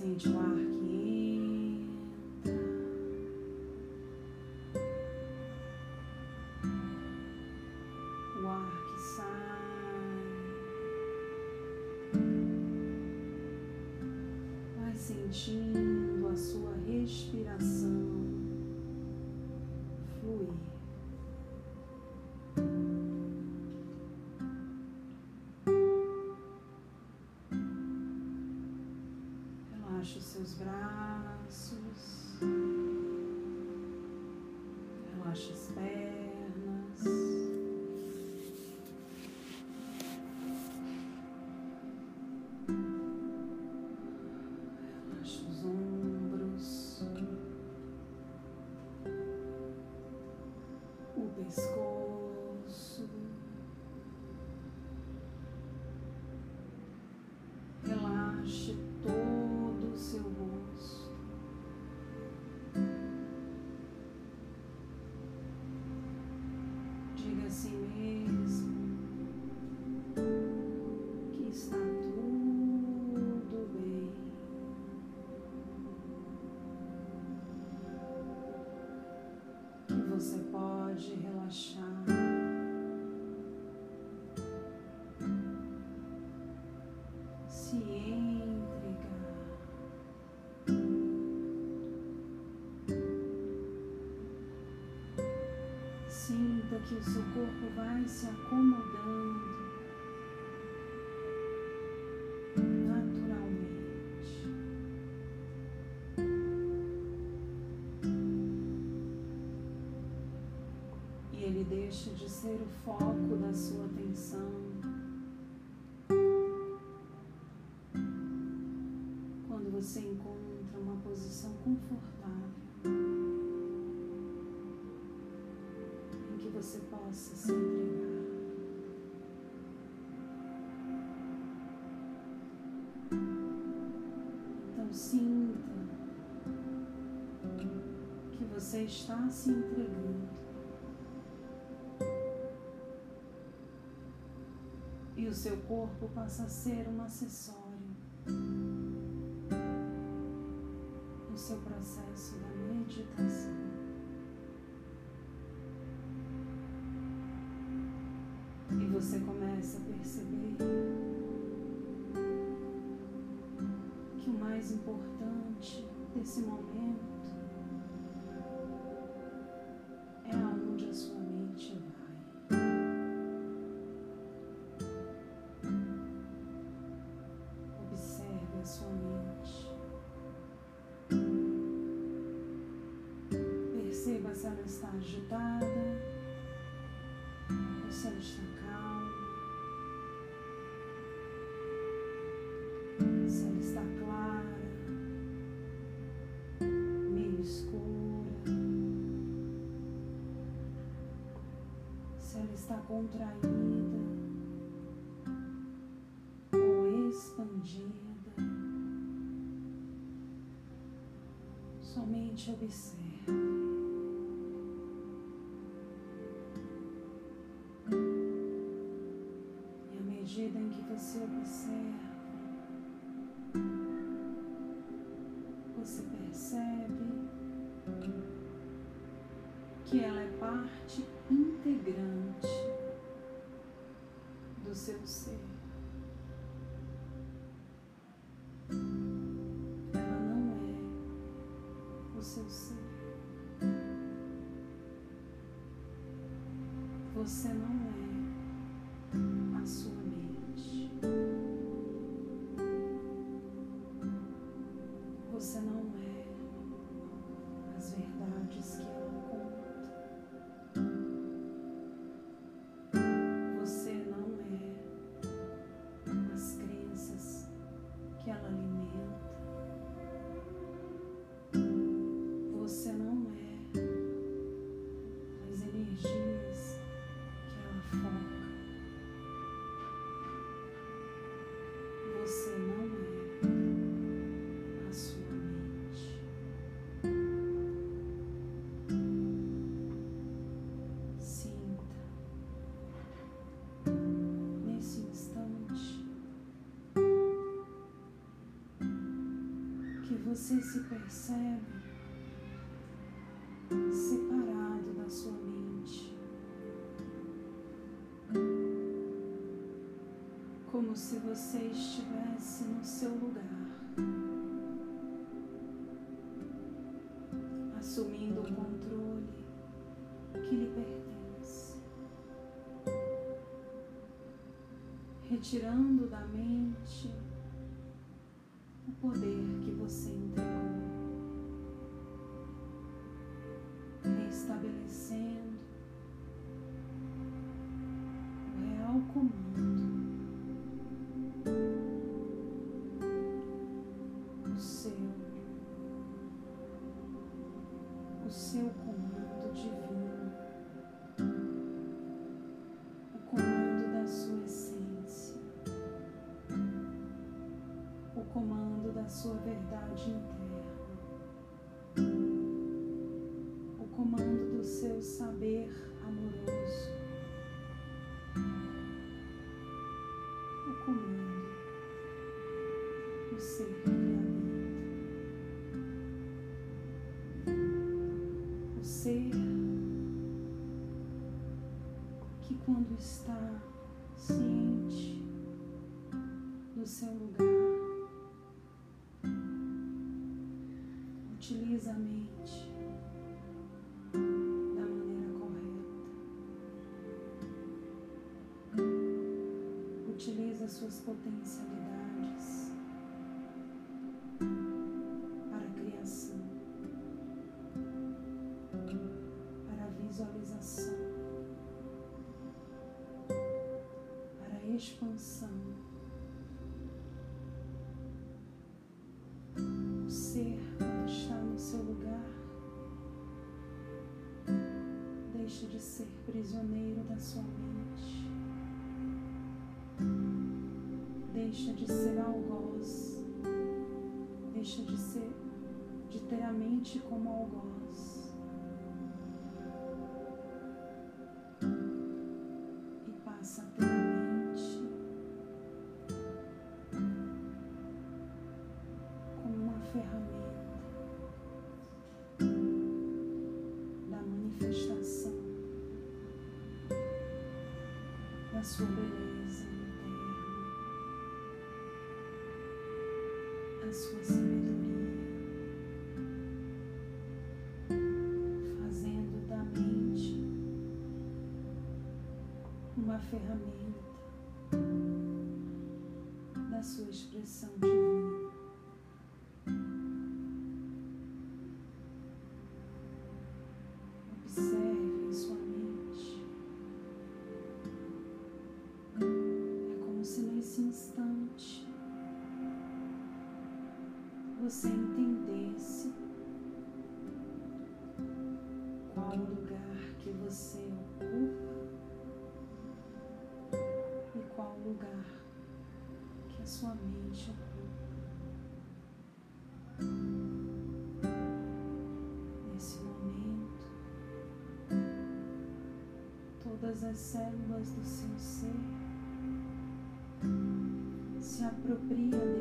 Sente o ar que entra. O ar que sai. Vai sentindo a sua respiração Se entregar. Sinta que o seu corpo vai se acomodando confortável em que você possa se entregar. Então sinta que você está se entregando. E o seu corpo passa a ser um acessório meditação. E você começa a perceber que o mais importante desse momento contraída ou expandida. Somente observe. Você não é a sua você se percebe separado da sua mente, como se você estivesse no seu lugar, assumindo o controle que lhe pertence, retirando da comando, o seu, o seu comando divino, o comando da sua essência, o comando da sua verdade interna. Quando está ciente do seu lugar, utiliza a mente suas potencialidades expansão. O ser, quando está no seu lugar, deixa de ser prisioneiro da sua mente deixa de ser algoz, deixa de ser, de ter a mente como algoz. Ferramenta da manifestação da sua beleza. a sua sabedoria, fazendo da mente uma ferramenta da sua expressão divina. Você entendesse qual o lugar que você ocupa e qual o lugar que a sua mente ocupa. Nesse momento, todas as células do seu ser se apropriam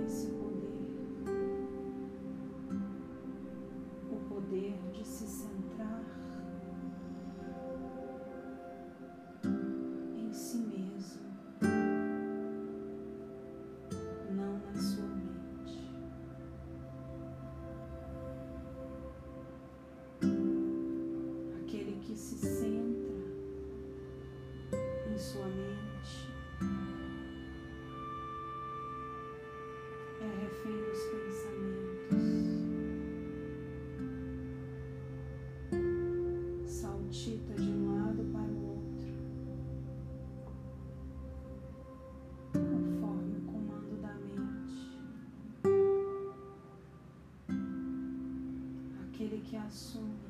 que assume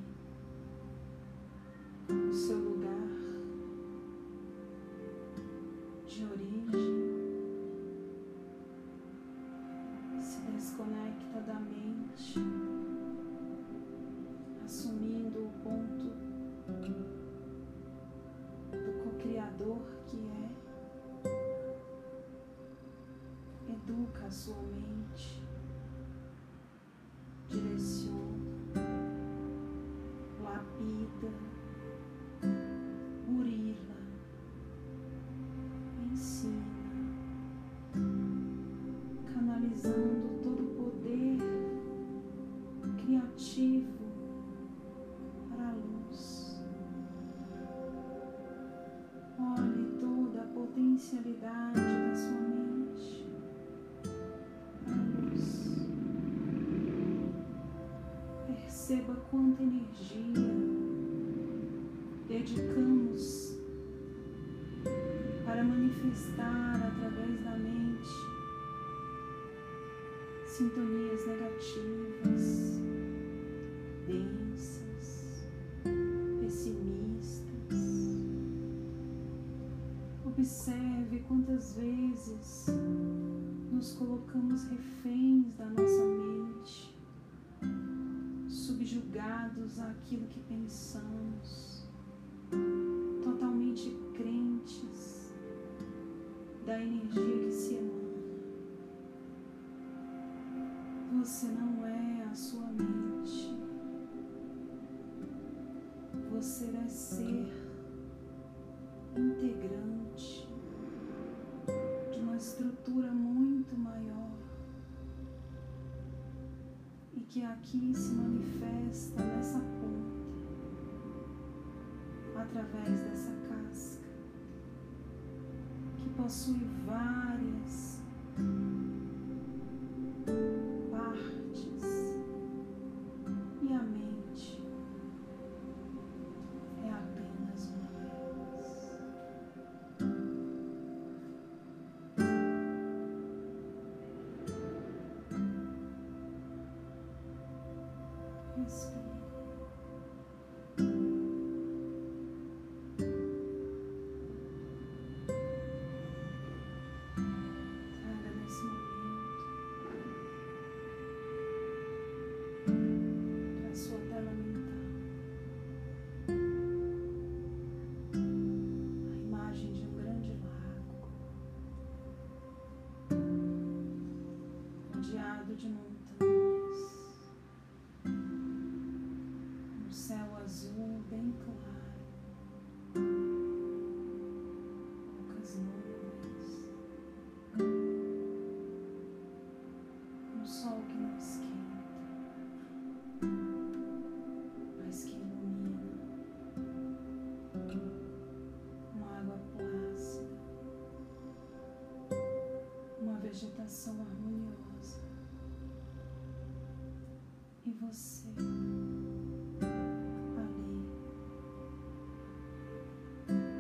ensina canalizando sintonias negativas, densas, pessimistas. Observe quantas vezes nos colocamos reféns da nossa mente, subjugados àquilo que pensamos, totalmente crentes da energia Você não é a sua mente. Você é ser integrante de uma estrutura muito maior e que aqui se manifesta nessa ponta, através dessa casca, que possui várias vegetação harmoniosa e você ali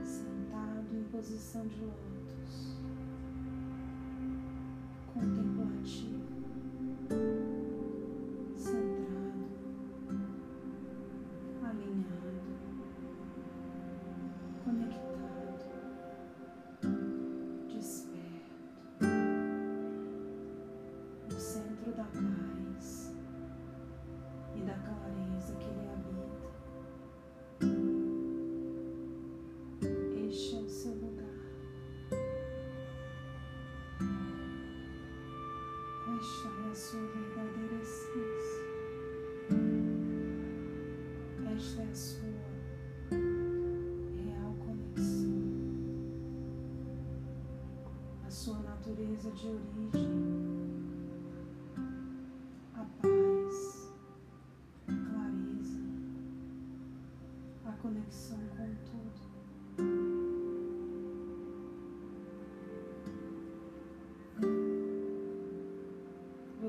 sentado em posição de lótus, no centro da paz e da clareza que ele habita.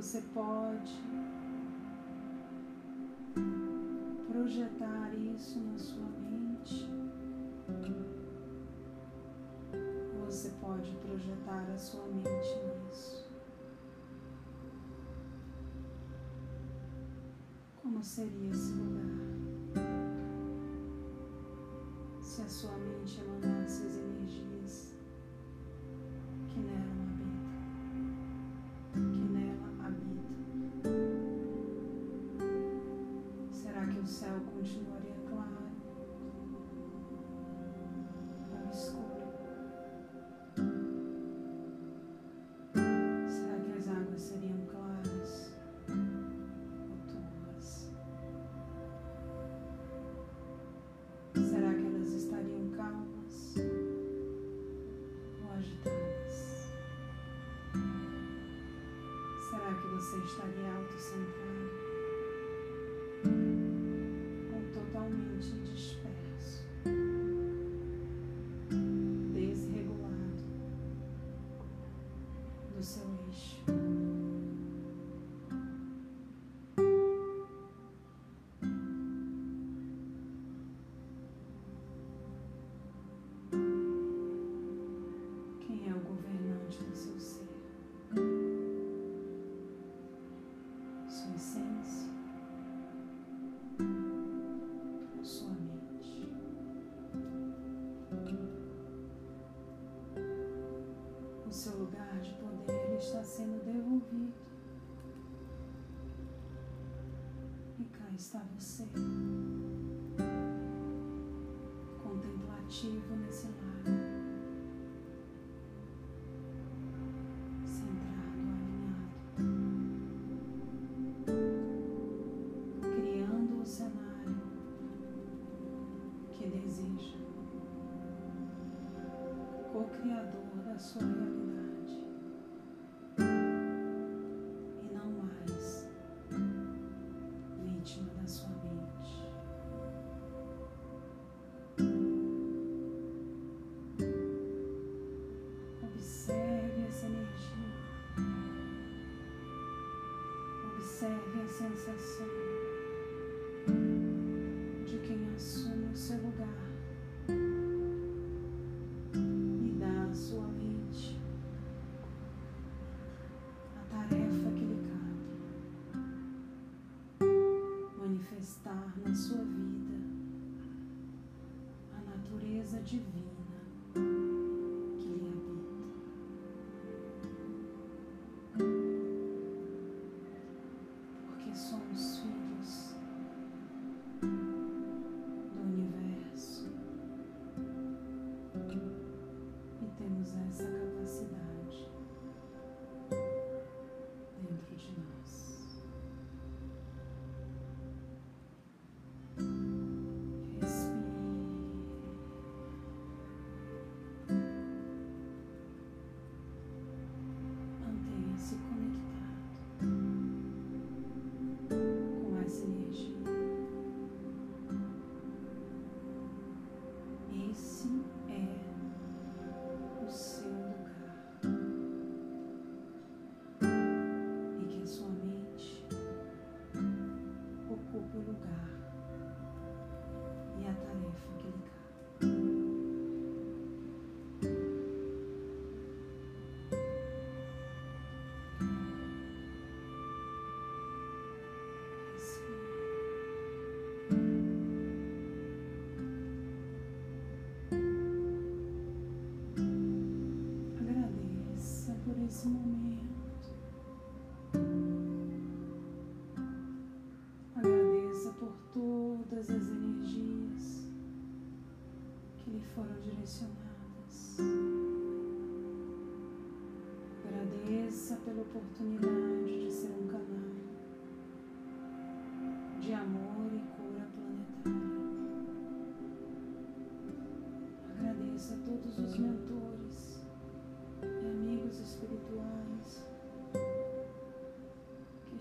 Você pode projetar isso na sua mente. Você pode projetar a sua mente nisso. Como seria esse lugar? Se a sua mente emanasse as energias está você, contemplativo nesse lar, centrado, alinhado, criando o cenário que deseja, co-criador da sua realidade. say, yes sensation.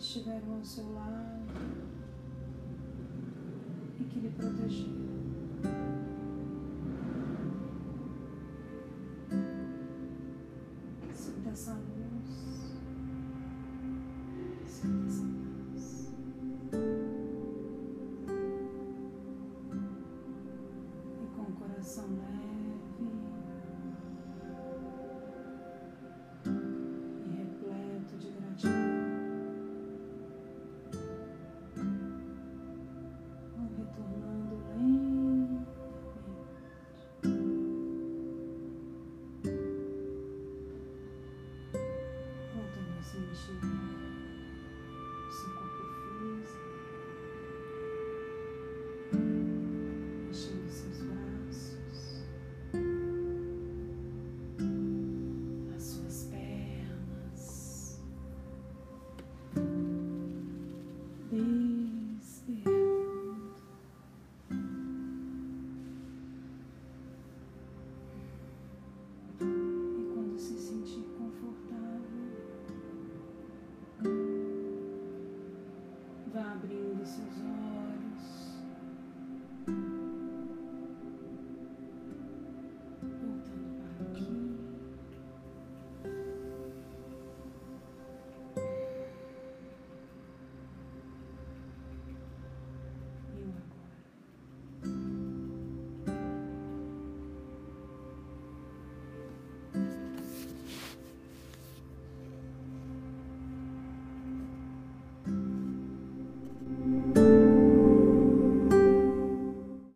estiveram ao seu lado e que lhe protegeram.